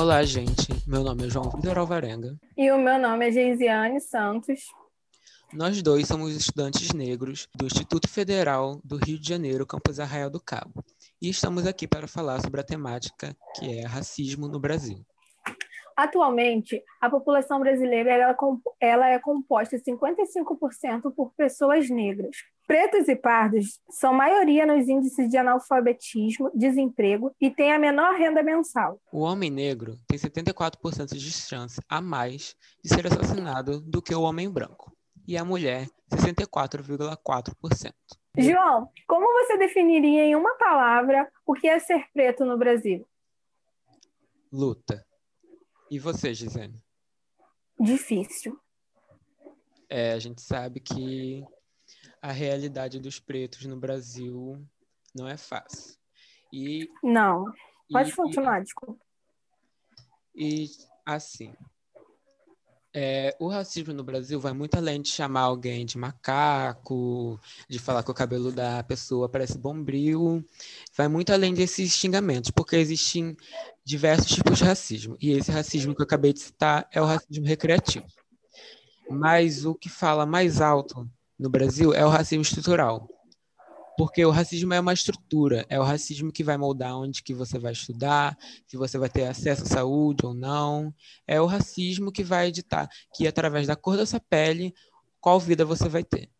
Olá, gente. Meu nome é João Vitor Alvarenga. E o meu nome é Geisiane Santos. Nós dois somos estudantes negros do Instituto Federal do Rio de Janeiro, campus Arraial do Cabo. E estamos aqui para falar sobre a temática que é racismo no Brasil. Atualmente, a população brasileira ela, ela é composta 55% por pessoas negras. Pretos e pardos são maioria nos índices de analfabetismo, desemprego e têm a menor renda mensal. O homem negro tem 74% de chance a mais de ser assassinado do que o homem branco. E a mulher, 64,4%. João, como você definiria em uma palavra o que é ser preto no Brasil? Luta. E você, Gisele? Difícil. É, a gente sabe que a realidade dos pretos no Brasil não é fácil. E, não. Pode e, continuar, desculpa. E, assim, é, o racismo no Brasil vai muito além de chamar alguém de macaco, de falar que o cabelo da pessoa parece bombril. Vai muito além desses xingamentos, porque existem diversos tipos de racismo. E esse racismo que eu acabei de citar é o racismo recreativo. Mas o que fala mais alto no Brasil é o racismo estrutural. Porque o racismo é uma estrutura, é o racismo que vai moldar onde que você vai estudar, se você vai ter acesso à saúde ou não. É o racismo que vai editar que através da cor da sua pele, qual vida você vai ter.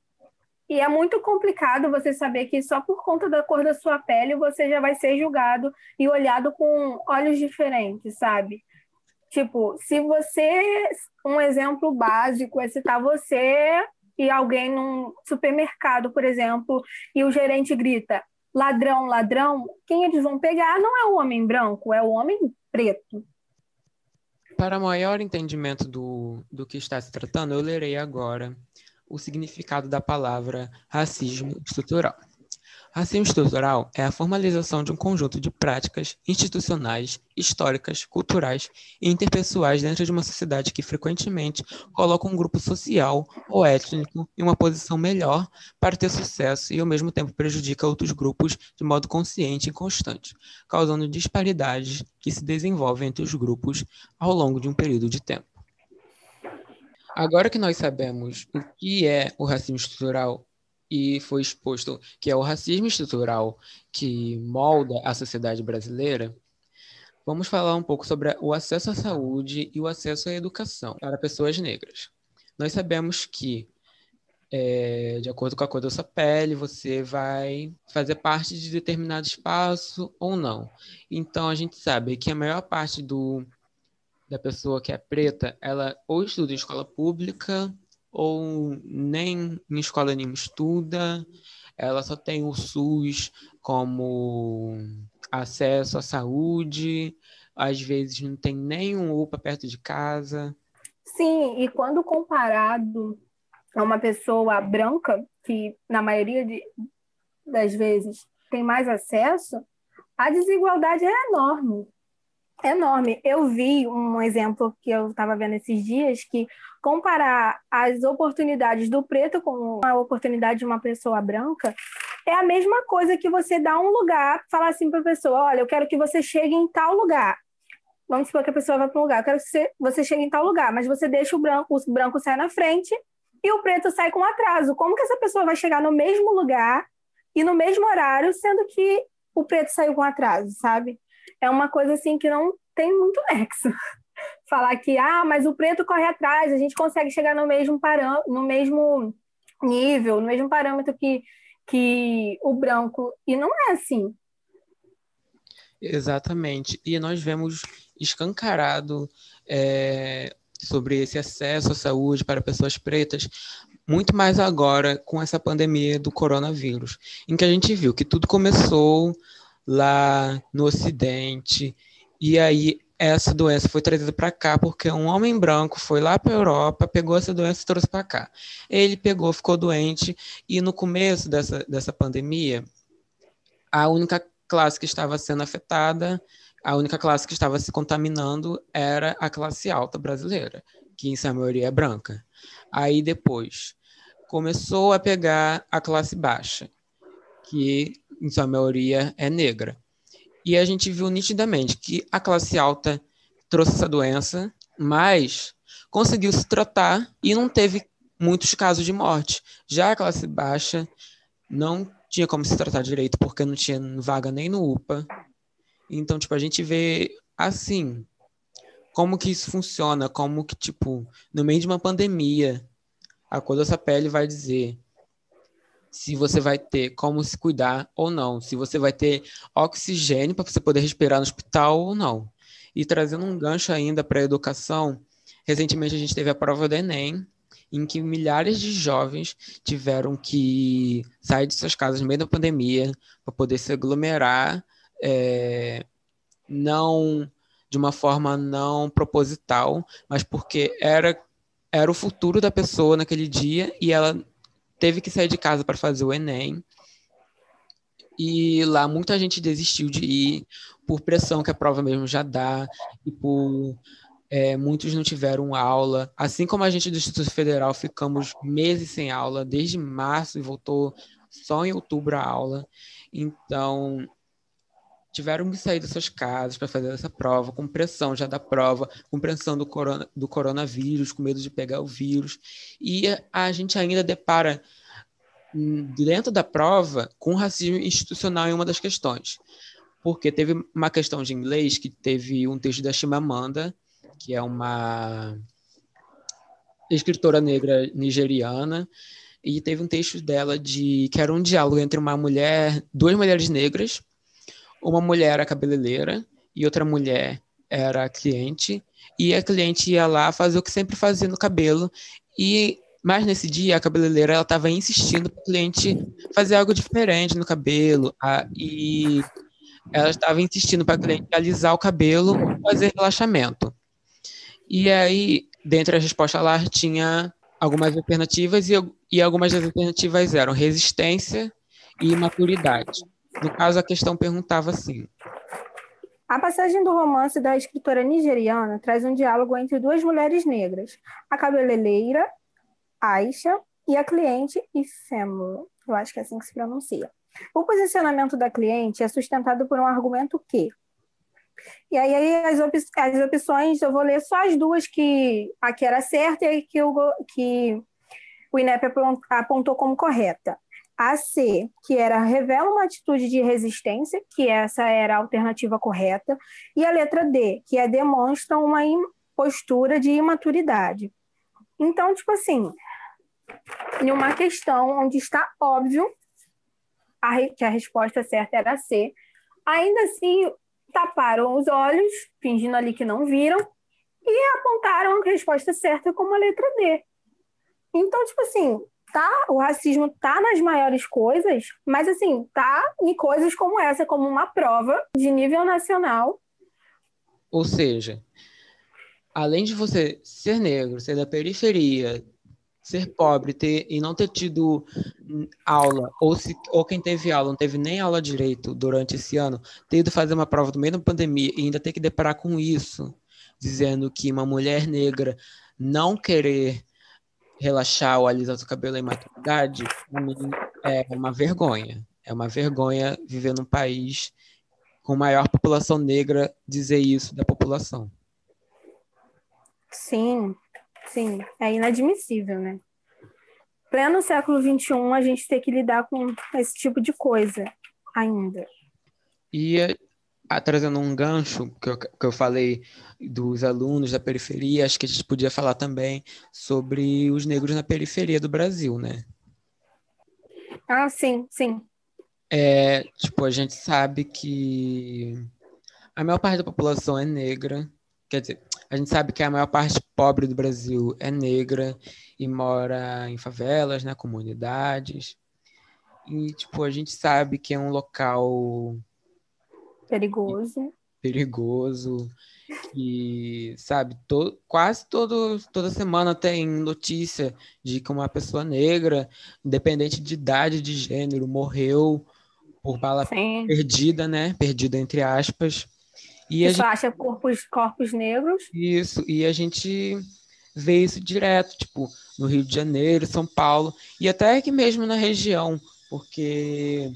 E é muito complicado você saber que só por conta da cor da sua pele você já vai ser julgado e olhado com olhos diferentes, sabe? Tipo, se você, um exemplo básico é citar você e alguém num supermercado, por exemplo, e o gerente grita ladrão, ladrão, quem eles vão pegar não é o homem branco, é o homem preto. Para maior entendimento do, do que está se tratando, eu lerei agora o significado da palavra racismo estrutural. Racismo estrutural é a formalização de um conjunto de práticas institucionais, históricas, culturais e interpessoais dentro de uma sociedade que frequentemente coloca um grupo social ou étnico em uma posição melhor para ter sucesso e ao mesmo tempo prejudica outros grupos de modo consciente e constante, causando disparidades que se desenvolvem entre os grupos ao longo de um período de tempo. Agora que nós sabemos o que é o racismo estrutural e foi exposto que é o racismo estrutural que molda a sociedade brasileira, vamos falar um pouco sobre o acesso à saúde e o acesso à educação para pessoas negras. Nós sabemos que, é, de acordo com a cor da sua pele, você vai fazer parte de determinado espaço ou não. Então, a gente sabe que a maior parte do, da pessoa que é preta, ela ou estuda em escola pública ou nem em escola nenhuma estuda, ela só tem o SUS como acesso à saúde, às vezes não tem nenhum UPA perto de casa. Sim, e quando comparado a uma pessoa branca, que na maioria de, das vezes tem mais acesso, a desigualdade é enorme enorme. Eu vi um exemplo que eu estava vendo esses dias que comparar as oportunidades do preto com a oportunidade de uma pessoa branca é a mesma coisa que você dar um lugar, falar assim para a pessoa, olha, eu quero que você chegue em tal lugar. Vamos supor que a pessoa vai para um lugar, eu quero que você, chegue em tal lugar, mas você deixa o branco, o branco sai na frente e o preto sai com atraso. Como que essa pessoa vai chegar no mesmo lugar e no mesmo horário, sendo que o preto saiu com atraso, sabe? é uma coisa assim que não tem muito nexo. Falar que, ah, mas o preto corre atrás, a gente consegue chegar no mesmo no mesmo nível, no mesmo parâmetro que, que o branco. E não é assim. Exatamente. E nós vemos escancarado é, sobre esse acesso à saúde para pessoas pretas, muito mais agora com essa pandemia do coronavírus, em que a gente viu que tudo começou lá no Ocidente. E aí essa doença foi trazida para cá porque um homem branco foi lá para a Europa, pegou essa doença e trouxe para cá. Ele pegou, ficou doente e no começo dessa, dessa pandemia, a única classe que estava sendo afetada, a única classe que estava se contaminando era a classe alta brasileira, que em sua maioria é branca. Aí depois começou a pegar a classe baixa, que em sua maioria é negra. E a gente viu nitidamente que a classe alta trouxe essa doença, mas conseguiu se tratar e não teve muitos casos de morte. Já a classe baixa não tinha como se tratar direito porque não tinha vaga nem no UPA. Então, tipo, a gente vê assim como que isso funciona, como que, tipo, no meio de uma pandemia, a cor dessa pele vai dizer se você vai ter como se cuidar ou não, se você vai ter oxigênio para você poder respirar no hospital ou não. E trazendo um gancho ainda para a educação, recentemente a gente teve a prova do Enem, em que milhares de jovens tiveram que sair de suas casas no meio da pandemia para poder se aglomerar, é, não de uma forma não proposital, mas porque era era o futuro da pessoa naquele dia e ela teve que sair de casa para fazer o Enem. E lá muita gente desistiu de ir por pressão que a prova mesmo já dá e por é, muitos não tiveram aula. Assim como a gente do Instituto Federal ficamos meses sem aula, desde março e voltou só em outubro a aula. Então, tiveram que sair das suas casas para fazer essa prova, com pressão já da prova, com pressão do, corona, do coronavírus, com medo de pegar o vírus. E a gente ainda depara hum, dentro da prova com racismo institucional em uma das questões. Porque teve uma questão de inglês que teve um texto da Chimamanda, que é uma escritora negra nigeriana, e teve um texto dela de que era um diálogo entre uma mulher, duas mulheres negras, uma mulher era cabeleireira e outra mulher era cliente, e a cliente ia lá fazer o que sempre fazia no cabelo, e mas nesse dia a cabeleireira ela estava insistindo para o cliente fazer algo diferente no cabelo, a, e ela estava insistindo para o cliente alisar o cabelo, fazer relaxamento. E aí, dentre as respostas lá, tinha algumas alternativas e, e algumas das alternativas eram resistência e maturidade. No caso, a questão perguntava assim: a passagem do romance da escritora nigeriana traz um diálogo entre duas mulheres negras, a cabeleireira Aisha e a cliente Ifemo. Eu acho que é assim que se pronuncia. O posicionamento da cliente é sustentado por um argumento que e aí as, op as opções, eu vou ler só as duas que a que era certa e que, eu, que o INEP apontou como correta. A C, que era revela uma atitude de resistência, que essa era a alternativa correta, e a letra D, que é demonstra uma postura de imaturidade. Então, tipo assim, em uma questão onde está óbvio a que a resposta certa era C, ainda assim taparam os olhos, fingindo ali que não viram, e apontaram a resposta certa como a letra D. Então, tipo assim, tá, o racismo tá nas maiores coisas, mas assim, tá em coisas como essa, como uma prova de nível nacional. Ou seja, além de você ser negro, ser da periferia, ser pobre ter, e não ter tido aula, ou, se, ou quem teve aula não teve nem aula direito durante esse ano, ter ido fazer uma prova no meio da pandemia e ainda ter que deparar com isso, dizendo que uma mulher negra não querer relaxar ou alisar o cabelo em maturidade, para mim é uma vergonha. É uma vergonha viver num país com maior população negra dizer isso da população. Sim, Sim, é inadmissível, né? Pleno século XXI, a gente tem que lidar com esse tipo de coisa ainda. E a, trazendo um gancho que eu, que eu falei dos alunos da periferia, acho que a gente podia falar também sobre os negros na periferia do Brasil, né? Ah, sim, sim. É, tipo, a gente sabe que a maior parte da população é negra, quer dizer, a gente sabe que a maior parte pobre do Brasil é negra e mora em favelas, né, comunidades. E, tipo, a gente sabe que é um local perigoso. Perigoso. E, sabe, to, quase todo, toda semana tem notícia de que uma pessoa negra, independente de idade, de gênero, morreu por bala Sim. perdida, né? Perdida entre aspas. E a gente... acha corpos, corpos negros. Isso, e a gente vê isso direto, tipo, no Rio de Janeiro, São Paulo, e até aqui mesmo na região, porque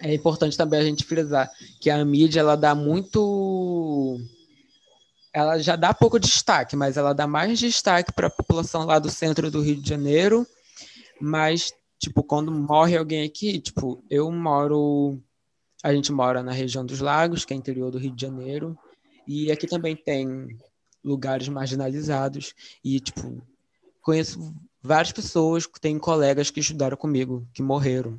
é importante também a gente frisar que a mídia ela dá muito ela já dá pouco destaque, mas ela dá mais destaque para a população lá do centro do Rio de Janeiro. Mas, tipo, quando morre alguém aqui, tipo, eu moro. A gente mora na região dos Lagos, que é interior do Rio de Janeiro. E aqui também tem lugares marginalizados. E, tipo, conheço várias pessoas, tem colegas que estudaram comigo, que morreram,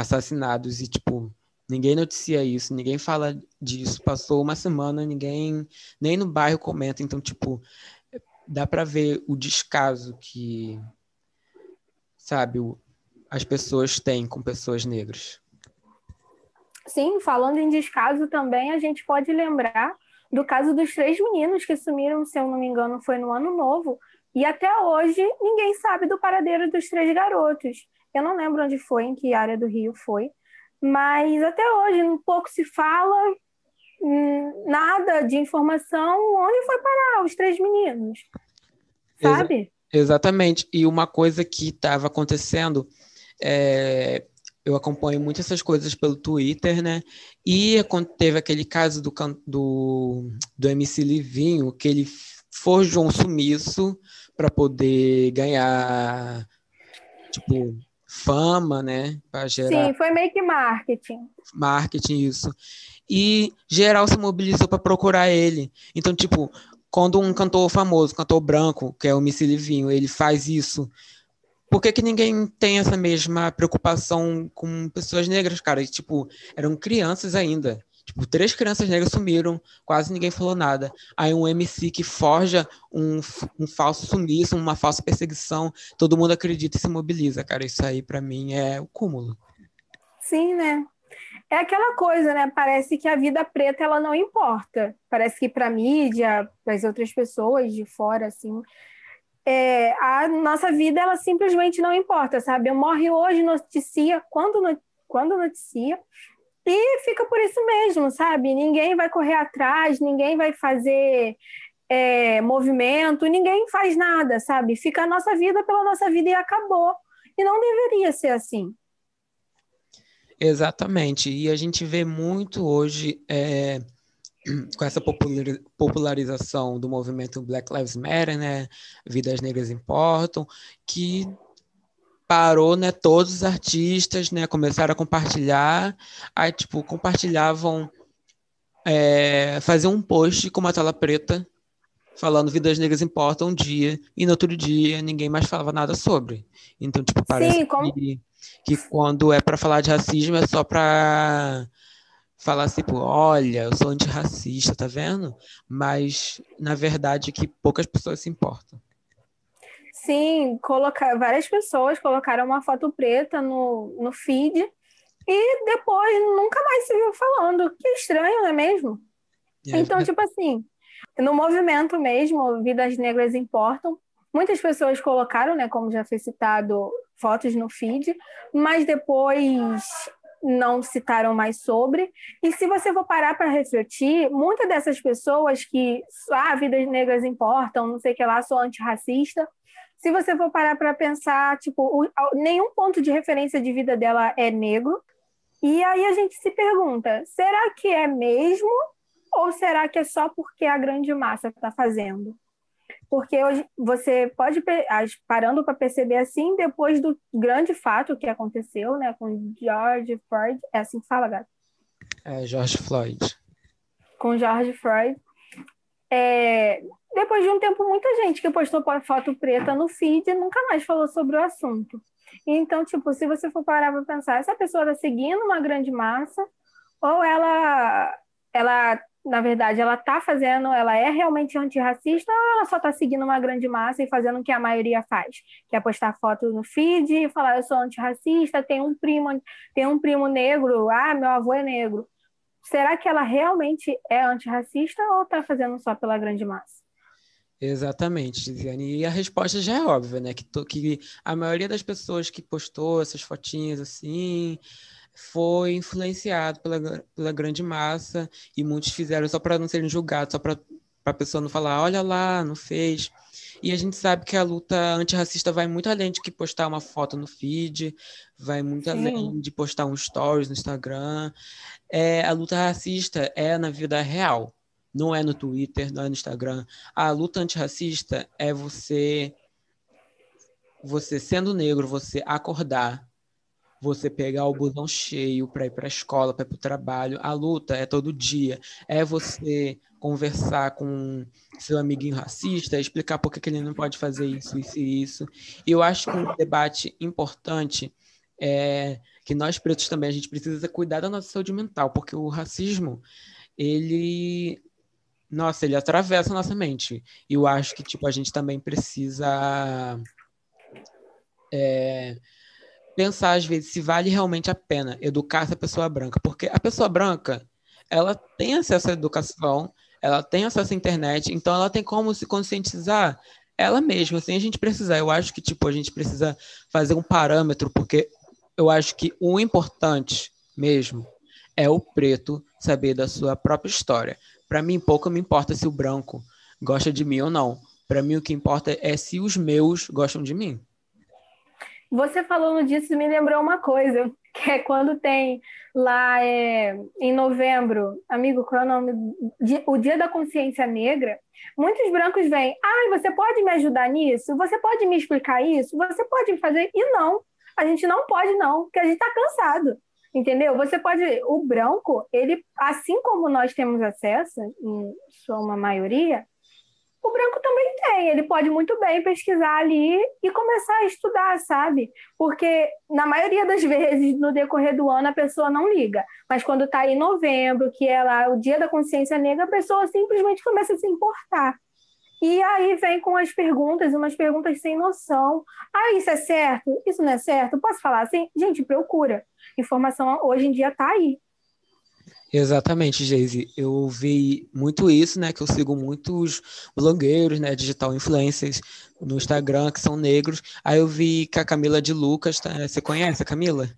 assassinados. E, tipo, Ninguém noticia isso, ninguém fala disso. Passou uma semana, ninguém nem no bairro comenta. Então, tipo, dá para ver o descaso que, sabe, as pessoas têm com pessoas negras. Sim, falando em descaso também, a gente pode lembrar do caso dos três meninos que sumiram, se eu não me engano, foi no ano novo. E até hoje ninguém sabe do paradeiro dos três garotos. Eu não lembro onde foi, em que área do Rio foi, mas até hoje um pouco se fala, hum, nada de informação onde foi parar os três meninos, sabe? Exa exatamente. E uma coisa que estava acontecendo, é, eu acompanho muito essas coisas pelo Twitter, né? E teve aquele caso do, do, do MC Livinho, que ele forjou um sumiço para poder ganhar, tipo, fama, né? Para gerar. Sim, foi meio que marketing. Marketing, isso. E geral se mobilizou para procurar ele. Então, tipo, quando um cantor famoso, cantor branco, que é o Missy Livinho, ele faz isso, por que, que ninguém tem essa mesma preocupação com pessoas negras, cara? E, tipo, eram crianças ainda. Tipo, três crianças negras sumiram, quase ninguém falou nada. Aí um MC que forja um, um falso sumiço, uma falsa perseguição, todo mundo acredita e se mobiliza, cara. Isso aí, para mim, é o cúmulo. Sim, né? É aquela coisa, né? Parece que a vida preta ela não importa. Parece que para mídia, para as outras pessoas de fora, assim, é, a nossa vida ela simplesmente não importa, sabe? Eu morre hoje, noticia quando quando noticia e fica por isso mesmo, sabe? Ninguém vai correr atrás, ninguém vai fazer é, movimento, ninguém faz nada, sabe? Fica a nossa vida pela nossa vida e acabou. E não deveria ser assim. Exatamente. E a gente vê muito hoje, é, com essa popularização do movimento Black Lives Matter, né? Vidas Negras Importam, que parou, né, todos os artistas, né, começaram a compartilhar, aí, tipo, compartilhavam, é, faziam um post com uma tela preta, falando vidas negras importam um dia, e no outro dia ninguém mais falava nada sobre. Então, tipo, parece Sim, como... que, que quando é para falar de racismo é só para falar tipo, olha, eu sou antirracista, tá vendo? Mas, na verdade, que poucas pessoas se importam. Sim, colocar, várias pessoas colocaram uma foto preta no, no feed e depois nunca mais se viu falando. Que estranho, não é mesmo? É, então, tipo assim, no movimento mesmo, Vidas Negras Importam, muitas pessoas colocaram, né, como já foi citado, fotos no feed, mas depois não citaram mais sobre. E se você for parar para refletir, muitas dessas pessoas que, ah, vidas negras importam, não sei o que lá, sou antirracista, se você for parar para pensar, tipo, nenhum ponto de referência de vida dela é negro. E aí a gente se pergunta: será que é mesmo? Ou será que é só porque a grande massa está fazendo? Porque hoje você pode, parando para perceber assim, depois do grande fato que aconteceu né, com George Floyd, é assim que fala, gato? É, George Floyd. Com George Floyd. É, depois de um tempo, muita gente que postou foto preta no feed nunca mais falou sobre o assunto. Então, tipo, se você for parar para pensar, essa pessoa está seguindo uma grande massa, ou ela, ela, na verdade, ela está fazendo, ela é realmente antirracista, ou ela só está seguindo uma grande massa e fazendo o que a maioria faz, que é postar foto no feed e falar eu sou antirracista, tem um primo, tem um primo negro, ah, meu avô é negro. Será que ela realmente é antirracista ou está fazendo só pela grande massa? Exatamente, Tiziane. E a resposta já é óbvia, né? Que, que a maioria das pessoas que postou essas fotinhas assim foi influenciado pela, pela grande massa e muitos fizeram só para não serem julgados, só para a pessoa não falar, olha lá, não fez. E a gente sabe que a luta antirracista vai muito além de que postar uma foto no feed, vai muito Sim. além de postar um stories no Instagram. É, a luta racista é na vida real não é no Twitter, não é no Instagram. A luta antirracista é você, você sendo negro, você acordar, você pegar o busão cheio para ir para a escola, para ir para o trabalho. A luta é todo dia. É você conversar com seu amiguinho racista, explicar por que, ele não pode fazer isso, isso e isso. E eu acho que um debate importante é que nós pretos também a gente precisa cuidar da nossa saúde mental, porque o racismo ele nossa, ele atravessa a nossa mente. E eu acho que tipo a gente também precisa é, pensar às vezes se vale realmente a pena educar essa pessoa branca, porque a pessoa branca ela tem acesso à educação, ela tem acesso à internet, então ela tem como se conscientizar ela mesma, sem a gente precisar. Eu acho que tipo a gente precisa fazer um parâmetro, porque eu acho que o importante mesmo é o preto saber da sua própria história. Para mim pouco me importa se o branco gosta de mim ou não. Para mim o que importa é se os meus gostam de mim. Você falando disso me lembrou uma coisa, que é quando tem lá é, em novembro, amigo, qual é o nome? O Dia da Consciência Negra. Muitos brancos vêm, ah, você pode me ajudar nisso? Você pode me explicar isso? Você pode fazer? E não, a gente não pode não, porque a gente está cansado. Entendeu? Você pode. O branco, ele, assim como nós temos acesso, em sua maioria, o branco também tem. Ele pode muito bem pesquisar ali e começar a estudar, sabe? Porque na maioria das vezes, no decorrer do ano, a pessoa não liga. Mas quando está em novembro, que é lá o dia da consciência negra, a pessoa simplesmente começa a se importar. E aí vem com as perguntas, umas perguntas sem noção. Ah, isso é certo? Isso não é certo? Posso falar assim? Gente, procura. Informação hoje em dia está aí. Exatamente, Geise. Eu vi muito isso, né? Que eu sigo muitos blogueiros, né? Digital influencers no Instagram que são negros. Aí eu vi que a Camila de Lucas, tá? você conhece a Camila?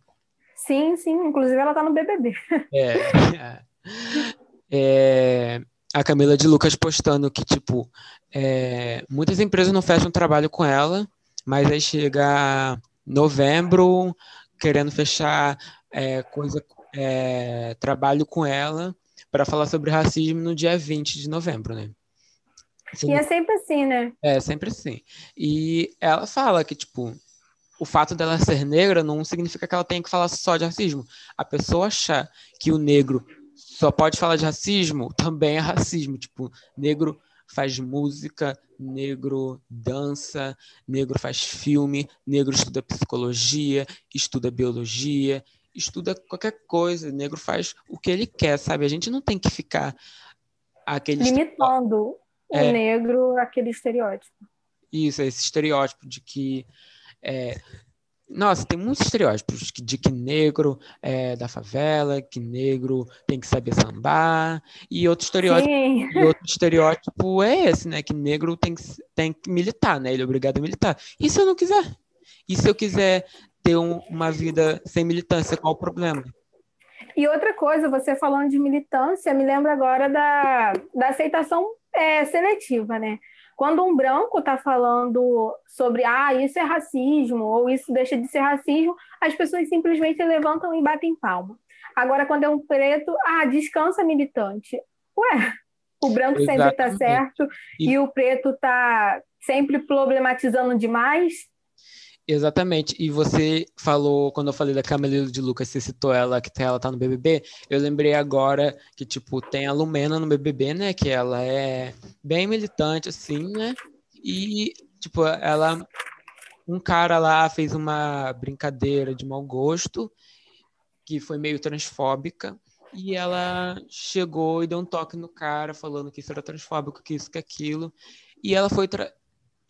Sim, sim. Inclusive ela tá no BBB. É. é a Camila de Lucas postando que, tipo, é, muitas empresas não fecham trabalho com ela, mas aí chega novembro querendo fechar é, coisa é, trabalho com ela para falar sobre racismo no dia 20 de novembro, né? Assim, e é sempre assim, né? É, sempre assim. E ela fala que, tipo, o fato dela ser negra não significa que ela tenha que falar só de racismo. A pessoa achar que o negro só pode falar de racismo também é racismo. Tipo, negro faz música, negro dança, negro faz filme, negro estuda psicologia, estuda biologia, estuda qualquer coisa, o negro faz o que ele quer, sabe? A gente não tem que ficar aquele limitando é, o negro aquele estereótipo. Isso, esse estereótipo de que é, nossa, tem muitos estereótipos de que negro é da favela, que negro tem que saber sambar, e outro estereótipo, e outro estereótipo é esse, né? Que negro tem que, tem que militar, né? Ele é obrigado a militar. E se eu não quiser? E se eu quiser ter um, uma vida sem militância, qual o problema? E outra coisa, você falando de militância, me lembra agora da, da aceitação é, seletiva, né? Quando um branco está falando sobre ah, isso é racismo, ou isso deixa de ser racismo, as pessoas simplesmente levantam e batem palma. Agora, quando é um preto, ah, descansa militante. Ué, o branco tá Exatamente. sempre está certo e... e o preto está sempre problematizando demais. Exatamente. E você falou, quando eu falei da Camila de Lucas, você citou ela, que ela tá no BBB, eu lembrei agora que, tipo, tem a Lumena no BBB, né? Que ela é bem militante, assim, né? E, tipo, ela... Um cara lá fez uma brincadeira de mau gosto, que foi meio transfóbica, e ela chegou e deu um toque no cara, falando que isso era transfóbico, que isso, que aquilo. E ela foi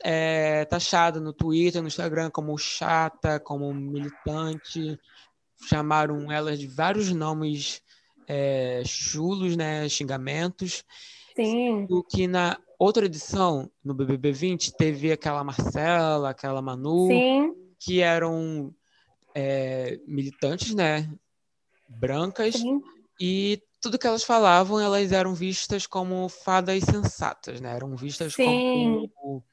é, taxada no Twitter, no Instagram como chata, como militante, chamaram ela de vários nomes é, chulos, né, xingamentos. Sim. O que na outra edição, no BBB 20, teve aquela Marcela, aquela Manu, Sim. que eram é, militantes, né, brancas, Sim. e tudo que elas falavam, elas eram vistas como fadas sensatas, né? Eram vistas Sim. como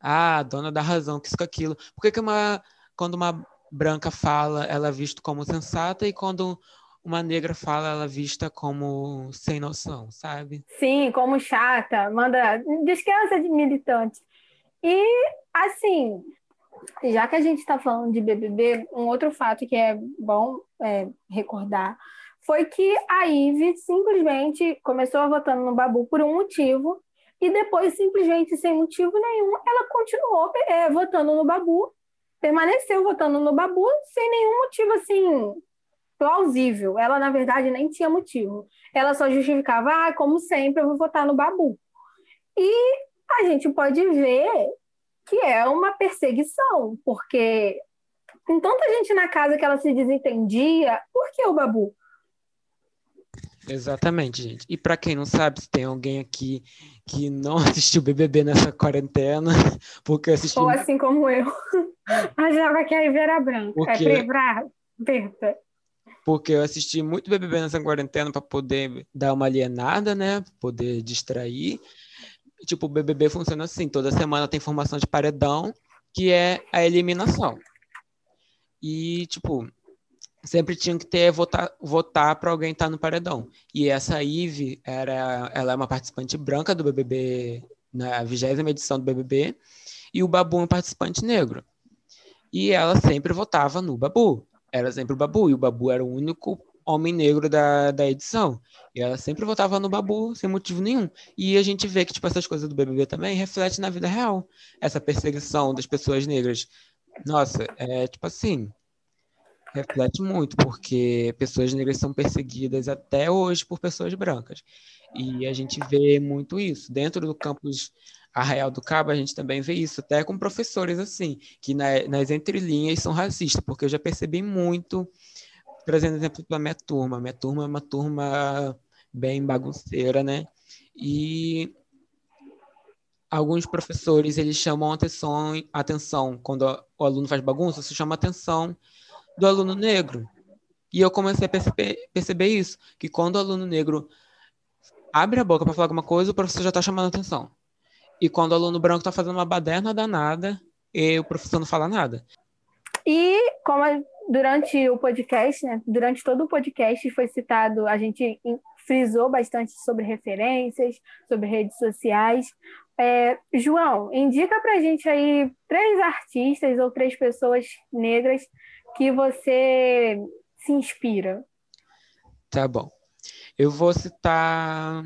ah, dona da razão, que isso, que aquilo. Por que, que uma, quando uma branca fala, ela é vista como sensata e quando uma negra fala, ela é vista como sem noção, sabe? Sim, como chata, manda descansa de militante. E, assim, já que a gente está falando de BBB, um outro fato que é bom é, recordar foi que a Ive simplesmente começou votando no Babu por um motivo e depois, simplesmente sem motivo nenhum, ela continuou é, votando no Babu, permaneceu votando no Babu sem nenhum motivo assim plausível. Ela, na verdade, nem tinha motivo. Ela só justificava, ah, como sempre, eu vou votar no Babu. E a gente pode ver que é uma perseguição, porque com tanta gente na casa que ela se desentendia, por que o Babu? Exatamente, gente. E para quem não sabe, se tem alguém aqui que não assistiu BBB nessa quarentena, porque assistiu. Ou assim como eu, achava que a Ivy era branca, porque... é preta. Porque eu assisti muito BBB nessa quarentena para poder dar uma alienada, né? Poder distrair. Tipo, o BBB funciona assim: toda semana tem formação de paredão, que é a eliminação. E, tipo, sempre tinha que ter votar votar para alguém estar tá no paredão. E essa Ive era ela é uma participante branca do BBB na vigésima edição do BBB e o Babu é um participante negro. E ela sempre votava no Babu. Era sempre o Babu e o Babu era o único homem negro da, da edição. E ela sempre votava no Babu sem motivo nenhum. E a gente vê que tipo essas coisas do BBB também reflete na vida real. Essa perseguição das pessoas negras. Nossa, é tipo assim, reflete muito, porque pessoas negras são perseguidas até hoje por pessoas brancas. E a gente vê muito isso. Dentro do campus Arraial do Cabo, a gente também vê isso, até com professores assim, que na, nas entrelinhas são racistas, porque eu já percebi muito, trazendo exemplo para minha turma. Minha turma é uma turma bem bagunceira, né? E alguns professores eles chamam atenção, atenção quando o aluno faz bagunça, se chama atenção do aluno negro. E eu comecei a perceber, perceber isso, que quando o aluno negro abre a boca para falar alguma coisa, o professor já está chamando atenção. E quando o aluno branco está fazendo uma baderna danada, e o professor não fala nada. E como durante o podcast, né, durante todo o podcast foi citado, a gente frisou bastante sobre referências, sobre redes sociais. É, João, indica para a gente aí três artistas ou três pessoas negras que você se inspira? Tá bom. Eu vou citar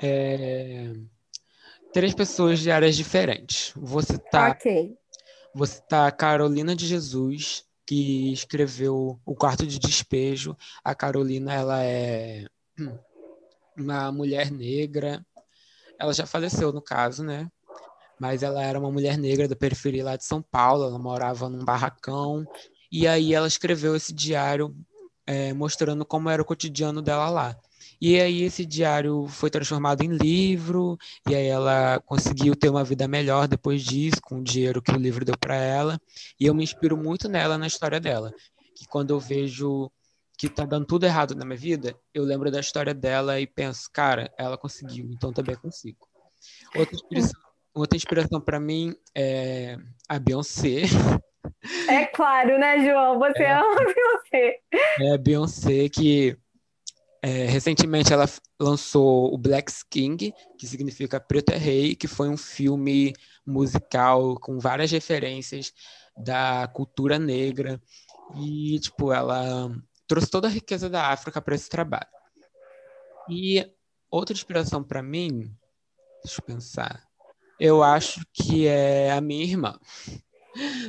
é, três pessoas de áreas diferentes. Vou citar, okay. vou citar a Carolina de Jesus, que escreveu O Quarto de Despejo. A Carolina, ela é uma mulher negra. Ela já faleceu, no caso, né? Mas ela era uma mulher negra da periferia lá de São Paulo. Ela morava num barracão e aí ela escreveu esse diário é, mostrando como era o cotidiano dela lá. E aí esse diário foi transformado em livro, e aí ela conseguiu ter uma vida melhor depois disso, com o dinheiro que o livro deu para ela. E eu me inspiro muito nela, na história dela. Que quando eu vejo que tá dando tudo errado na minha vida, eu lembro da história dela e penso, cara, ela conseguiu, então também consigo. Outra inspiração, outra inspiração para mim é a Beyoncé. É claro, né, João? Você é, ama Beyoncé. É a Beyoncé que é, recentemente ela lançou o Black King, que significa Preto é Rei, que foi um filme musical com várias referências da cultura negra. E, tipo, ela trouxe toda a riqueza da África para esse trabalho. E outra inspiração para mim, deixa eu pensar, eu acho que é a minha irmã.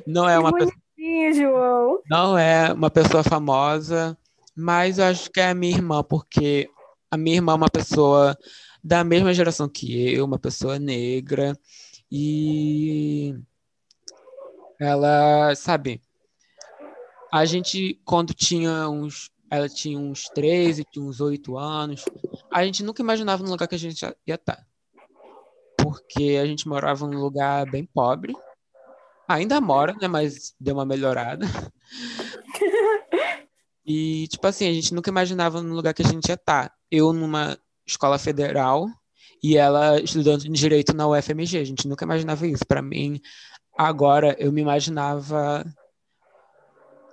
Não é uma pessoa. João. Não é uma pessoa famosa, mas eu acho que é a minha irmã, porque a minha irmã é uma pessoa da mesma geração que eu, uma pessoa negra, e ela, sabe, a gente, quando tinha uns. Ela tinha uns 13, tinha uns 8 anos. A gente nunca imaginava no lugar que a gente ia estar. Porque a gente morava num lugar bem pobre. Ainda mora, né? Mas deu uma melhorada. E, tipo assim, a gente nunca imaginava no lugar que a gente ia estar. Eu numa escola federal e ela estudando direito na UFMG. A gente nunca imaginava isso. Para mim, agora, eu me imaginava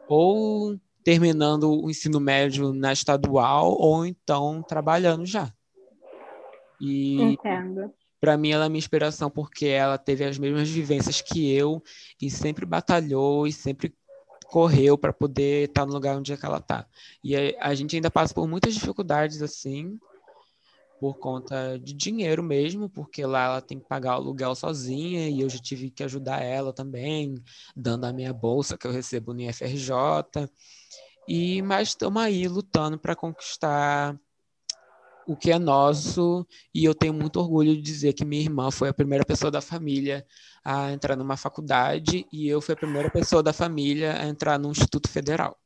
ou terminando o ensino médio na estadual ou então trabalhando já. E Entendo. Para mim, ela é minha inspiração porque ela teve as mesmas vivências que eu e sempre batalhou e sempre correu para poder estar tá no lugar onde é que ela está. E a, gente ainda passa por muitas dificuldades assim, por conta de dinheiro mesmo, porque lá ela tem que pagar o aluguel sozinha e eu já tive que ajudar ela também, dando a minha bolsa que eu recebo no IFRJ. E mas estamos aí lutando para conquistar o que é nosso e eu tenho muito orgulho de dizer que minha irmã foi a primeira pessoa da família a entrar numa faculdade e eu fui a primeira pessoa da família a entrar num instituto federal.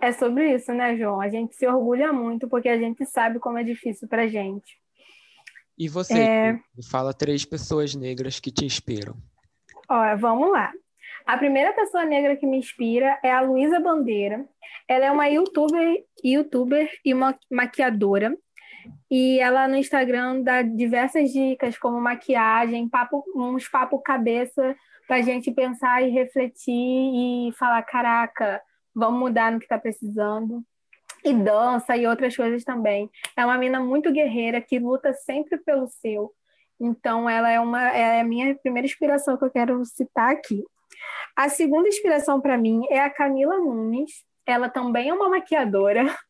É sobre isso, né, João? A gente se orgulha muito porque a gente sabe como é difícil para gente. E você, é... fala três pessoas negras que te inspiram. Olha, vamos lá. A primeira pessoa negra que me inspira é a Luísa Bandeira. Ela é uma youtuber, youtuber e uma maquiadora. E ela no Instagram dá diversas dicas, como maquiagem, papo, uns papo cabeça para a gente pensar e refletir e falar: caraca, vamos mudar no que está precisando. E dança e outras coisas também. É uma mina muito guerreira que luta sempre pelo seu. Então, ela é, uma, é a minha primeira inspiração que eu quero citar aqui. A segunda inspiração para mim é a Camila Nunes. Ela também é uma maquiadora.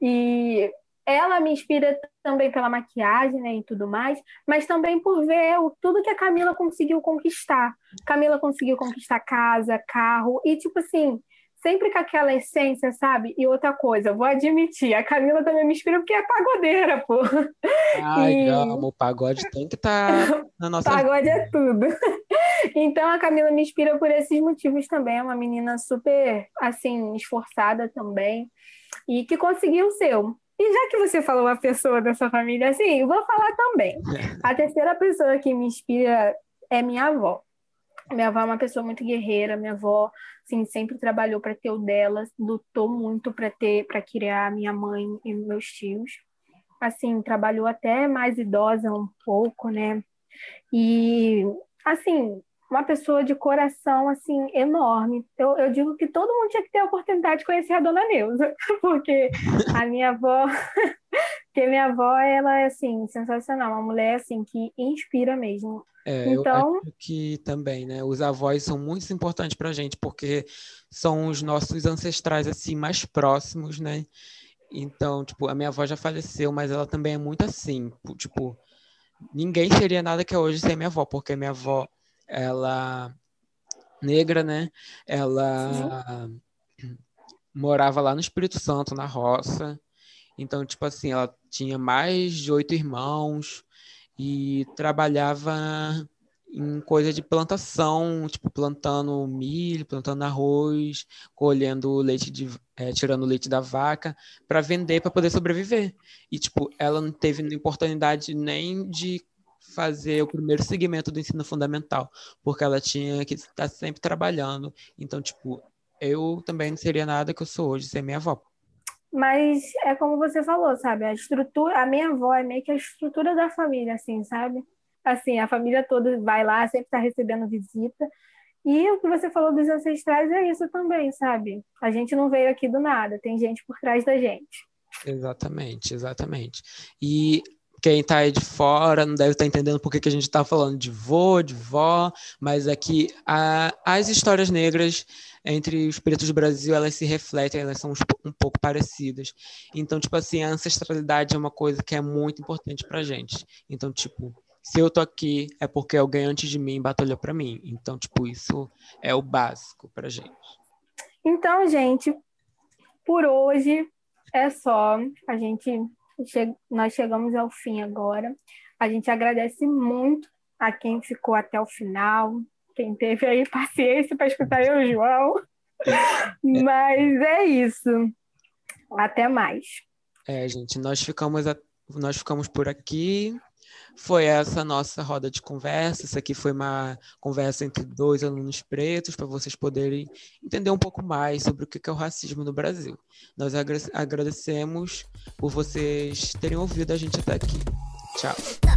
E ela me inspira também pela maquiagem né, e tudo mais, mas também por ver o, tudo que a Camila conseguiu conquistar. Camila conseguiu conquistar casa, carro, e tipo assim, sempre com aquela essência, sabe? E outra coisa, vou admitir, a Camila também me inspira porque é pagodeira, pô. Ai, e... amo, o pagode tem que estar tá na nossa Pagode vida. é tudo. Então a Camila me inspira por esses motivos também, é uma menina super, assim, esforçada também e que conseguiu o seu. E já que você falou uma pessoa dessa família assim, eu vou falar também. A terceira pessoa que me inspira é minha avó. Minha avó é uma pessoa muito guerreira, minha avó assim, sempre trabalhou para ter o dela, lutou muito para ter para criar minha mãe e meus tios. Assim, trabalhou até mais idosa um pouco, né? E assim, uma pessoa de coração assim enorme. Eu, eu digo que todo mundo tinha que ter a oportunidade de conhecer a dona Neuza, porque a minha avó, porque minha avó ela é assim sensacional, uma mulher assim que inspira mesmo. É, então, eu acho que também, né? Os avós são muito importantes para a gente, porque são os nossos ancestrais assim mais próximos, né? Então, tipo, a minha avó já faleceu, mas ela também é muito assim, tipo, ninguém seria nada que é hoje sem minha avó, porque minha avó, ela negra, né? Ela Sim. morava lá no Espírito Santo, na roça. Então, tipo assim, ela tinha mais de oito irmãos, e trabalhava em coisa de plantação, tipo plantando milho, plantando arroz, colhendo leite de, é, tirando leite da vaca para vender para poder sobreviver. E tipo, ela não teve oportunidade nem de fazer o primeiro segmento do ensino fundamental, porque ela tinha que estar sempre trabalhando. Então, tipo, eu também não seria nada que eu sou hoje sem minha avó. Mas é como você falou, sabe? A estrutura, a minha avó é meio que a estrutura da família, assim, sabe? Assim, a família toda vai lá, sempre está recebendo visita. E o que você falou dos ancestrais é isso também, sabe? A gente não veio aqui do nada, tem gente por trás da gente. Exatamente, exatamente. E quem está aí de fora não deve estar tá entendendo por que, que a gente está falando de vô, de vó, mas aqui é a, as histórias negras entre os pretos do Brasil, elas se refletem, elas são um pouco parecidas. Então, tipo assim, a ancestralidade é uma coisa que é muito importante pra gente. Então, tipo, se eu tô aqui, é porque alguém antes de mim batalhou para mim. Então, tipo, isso é o básico pra gente. Então, gente, por hoje é só. A gente che nós chegamos ao fim agora. A gente agradece muito a quem ficou até o final, quem teve aí paciência para escutar eu, João. Mas é isso. Até mais. É, gente, nós ficamos, a... nós ficamos por aqui. Foi essa nossa roda de conversa. Isso aqui foi uma conversa entre dois alunos pretos para vocês poderem entender um pouco mais sobre o que é o racismo no Brasil. Nós agradecemos por vocês terem ouvido a gente até aqui. Tchau.